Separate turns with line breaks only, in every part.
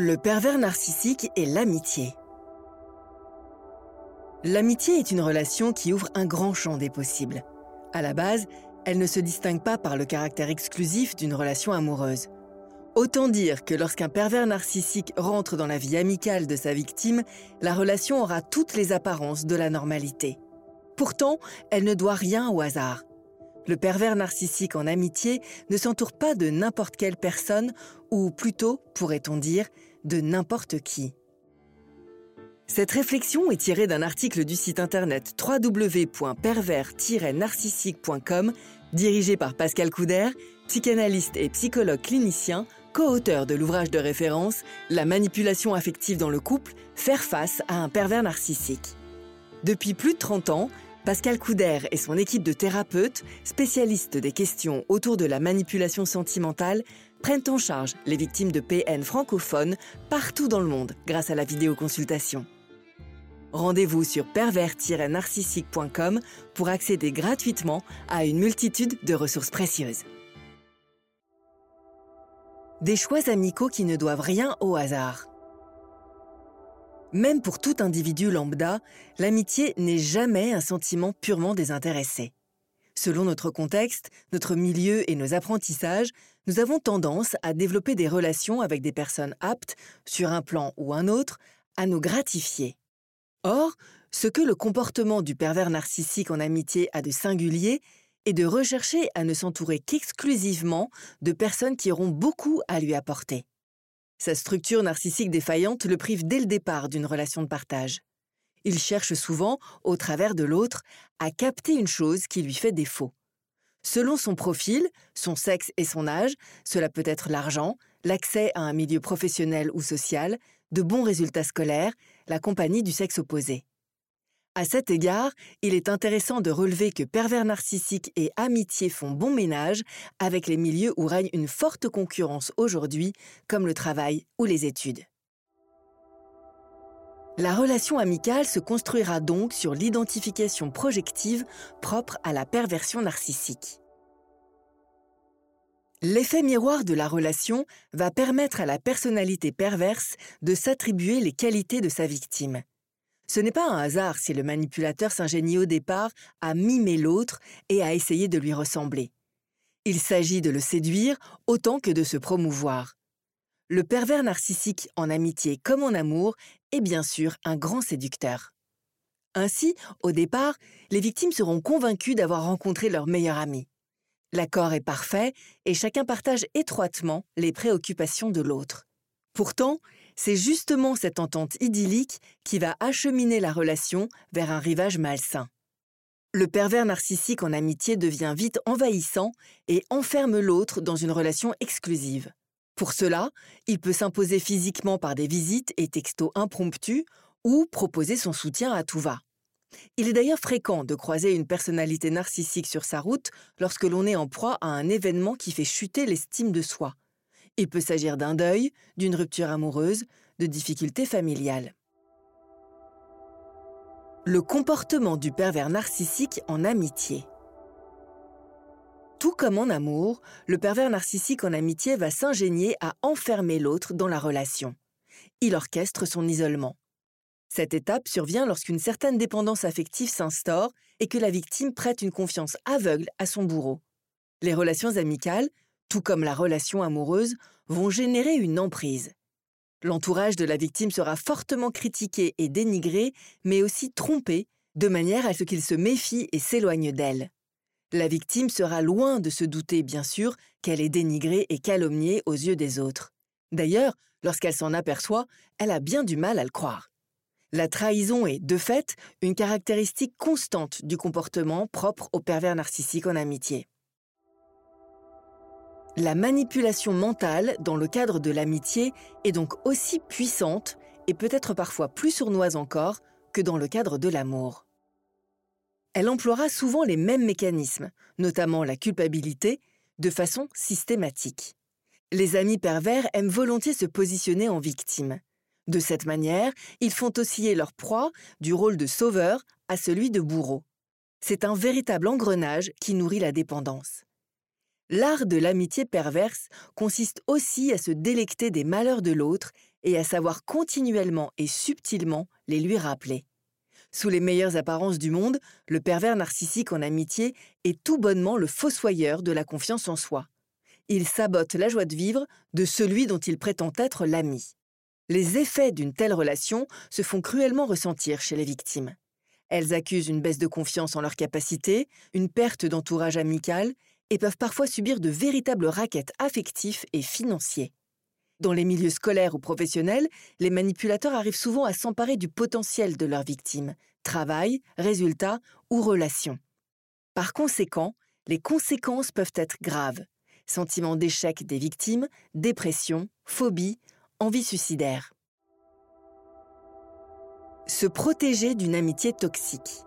Le pervers narcissique et l'amitié. L'amitié est une relation qui ouvre un grand champ des possibles. À la base, elle ne se distingue pas par le caractère exclusif d'une relation amoureuse. Autant dire que lorsqu'un pervers narcissique rentre dans la vie amicale de sa victime, la relation aura toutes les apparences de la normalité. Pourtant, elle ne doit rien au hasard. Le pervers narcissique en amitié ne s'entoure pas de n'importe quelle personne, ou plutôt, pourrait-on dire, de n'importe qui. Cette réflexion est tirée d'un article du site internet www.pervers-narcissique.com dirigé par Pascal Couder, psychanalyste et psychologue clinicien, co-auteur de l'ouvrage de référence La manipulation affective dans le couple, faire face à un pervers narcissique. Depuis plus de 30 ans, Pascal Couder et son équipe de thérapeutes, spécialistes des questions autour de la manipulation sentimentale, prennent en charge les victimes de PN francophones partout dans le monde grâce à la vidéoconsultation. Rendez-vous sur pervers-narcissique.com pour accéder gratuitement à une multitude de ressources précieuses. Des choix amicaux qui ne doivent rien au hasard. Même pour tout individu lambda, l'amitié n'est jamais un sentiment purement désintéressé. Selon notre contexte, notre milieu et nos apprentissages, nous avons tendance à développer des relations avec des personnes aptes, sur un plan ou un autre, à nous gratifier. Or, ce que le comportement du pervers narcissique en amitié a de singulier est de rechercher à ne s'entourer qu'exclusivement de personnes qui auront beaucoup à lui apporter. Sa structure narcissique défaillante le prive dès le départ d'une relation de partage. Il cherche souvent, au travers de l'autre, à capter une chose qui lui fait défaut. Selon son profil, son sexe et son âge, cela peut être l'argent, l'accès à un milieu professionnel ou social, de bons résultats scolaires, la compagnie du sexe opposé. À cet égard, il est intéressant de relever que pervers narcissique et amitié font bon ménage avec les milieux où règne une forte concurrence aujourd'hui, comme le travail ou les études. La relation amicale se construira donc sur l'identification projective propre à la perversion narcissique. L'effet miroir de la relation va permettre à la personnalité perverse de s'attribuer les qualités de sa victime. Ce n'est pas un hasard si le manipulateur s'ingénie au départ à mimer l'autre et à essayer de lui ressembler. Il s'agit de le séduire autant que de se promouvoir. Le pervers narcissique en amitié comme en amour est bien sûr un grand séducteur. Ainsi, au départ, les victimes seront convaincues d'avoir rencontré leur meilleur ami. L'accord est parfait et chacun partage étroitement les préoccupations de l'autre. Pourtant, c'est justement cette entente idyllique qui va acheminer la relation vers un rivage malsain. Le pervers narcissique en amitié devient vite envahissant et enferme l'autre dans une relation exclusive. Pour cela, il peut s'imposer physiquement par des visites et textos impromptus ou proposer son soutien à tout va. Il est d'ailleurs fréquent de croiser une personnalité narcissique sur sa route lorsque l'on est en proie à un événement qui fait chuter l'estime de soi, il peut s'agir d'un deuil, d'une rupture amoureuse, de difficultés familiales. Le comportement du pervers narcissique en amitié. Tout comme en amour, le pervers narcissique en amitié va s'ingénier à enfermer l'autre dans la relation. Il orchestre son isolement. Cette étape survient lorsqu'une certaine dépendance affective s'instaure et que la victime prête une confiance aveugle à son bourreau. Les relations amicales, tout comme la relation amoureuse, vont générer une emprise. L'entourage de la victime sera fortement critiqué et dénigré, mais aussi trompé, de manière à ce qu'il se méfie et s'éloigne d'elle. La victime sera loin de se douter, bien sûr, qu'elle est dénigrée et calomniée aux yeux des autres. D'ailleurs, lorsqu'elle s'en aperçoit, elle a bien du mal à le croire. La trahison est, de fait, une caractéristique constante du comportement propre au pervers narcissique en amitié. La manipulation mentale dans le cadre de l'amitié est donc aussi puissante et peut-être parfois plus sournoise encore que dans le cadre de l'amour. Elle emploiera souvent les mêmes mécanismes, notamment la culpabilité, de façon systématique. Les amis pervers aiment volontiers se positionner en victime. De cette manière, ils font osciller leur proie du rôle de sauveur à celui de bourreau. C'est un véritable engrenage qui nourrit la dépendance. L'art de l'amitié perverse consiste aussi à se délecter des malheurs de l'autre et à savoir continuellement et subtilement les lui rappeler. Sous les meilleures apparences du monde, le pervers narcissique en amitié est tout bonnement le fossoyeur de la confiance en soi. Il sabote la joie de vivre de celui dont il prétend être l'ami. Les effets d'une telle relation se font cruellement ressentir chez les victimes. Elles accusent une baisse de confiance en leurs capacités, une perte d'entourage amical et peuvent parfois subir de véritables raquettes affectifs et financiers. Dans les milieux scolaires ou professionnels, les manipulateurs arrivent souvent à s'emparer du potentiel de leurs victimes, travail, résultats ou relations. Par conséquent, les conséquences peuvent être graves. Sentiment d'échec des victimes, dépression, phobie, envie suicidaire. Se protéger d'une amitié toxique.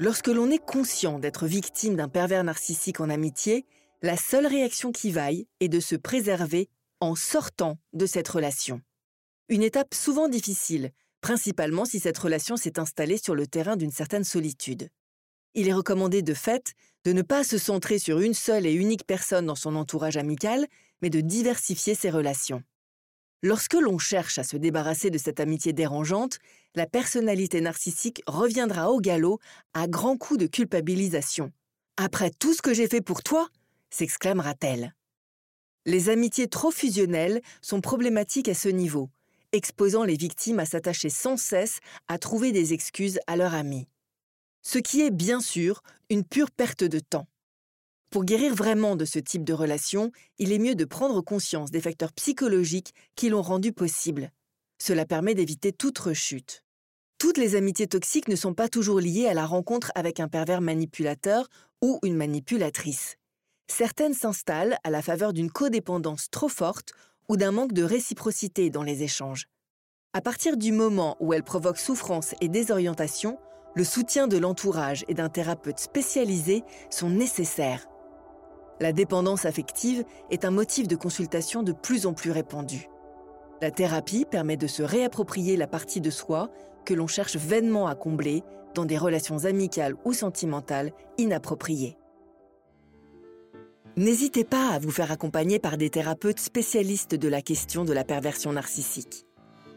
Lorsque l'on est conscient d'être victime d'un pervers narcissique en amitié, la seule réaction qui vaille est de se préserver en sortant de cette relation. Une étape souvent difficile, principalement si cette relation s'est installée sur le terrain d'une certaine solitude. Il est recommandé de fait de ne pas se centrer sur une seule et unique personne dans son entourage amical, mais de diversifier ses relations. Lorsque l'on cherche à se débarrasser de cette amitié dérangeante, la personnalité narcissique reviendra au galop à grands coups de culpabilisation. Après tout ce que j'ai fait pour toi, s'exclamera-t-elle. Les amitiés trop fusionnelles sont problématiques à ce niveau, exposant les victimes à s'attacher sans cesse à trouver des excuses à leur ami. Ce qui est bien sûr une pure perte de temps. Pour guérir vraiment de ce type de relation, il est mieux de prendre conscience des facteurs psychologiques qui l'ont rendu possible. Cela permet d'éviter toute rechute. Toutes les amitiés toxiques ne sont pas toujours liées à la rencontre avec un pervers manipulateur ou une manipulatrice. Certaines s'installent à la faveur d'une codépendance trop forte ou d'un manque de réciprocité dans les échanges. À partir du moment où elles provoquent souffrance et désorientation, le soutien de l'entourage et d'un thérapeute spécialisé sont nécessaires. La dépendance affective est un motif de consultation de plus en plus répandu. La thérapie permet de se réapproprier la partie de soi que l'on cherche vainement à combler dans des relations amicales ou sentimentales inappropriées. N'hésitez pas à vous faire accompagner par des thérapeutes spécialistes de la question de la perversion narcissique.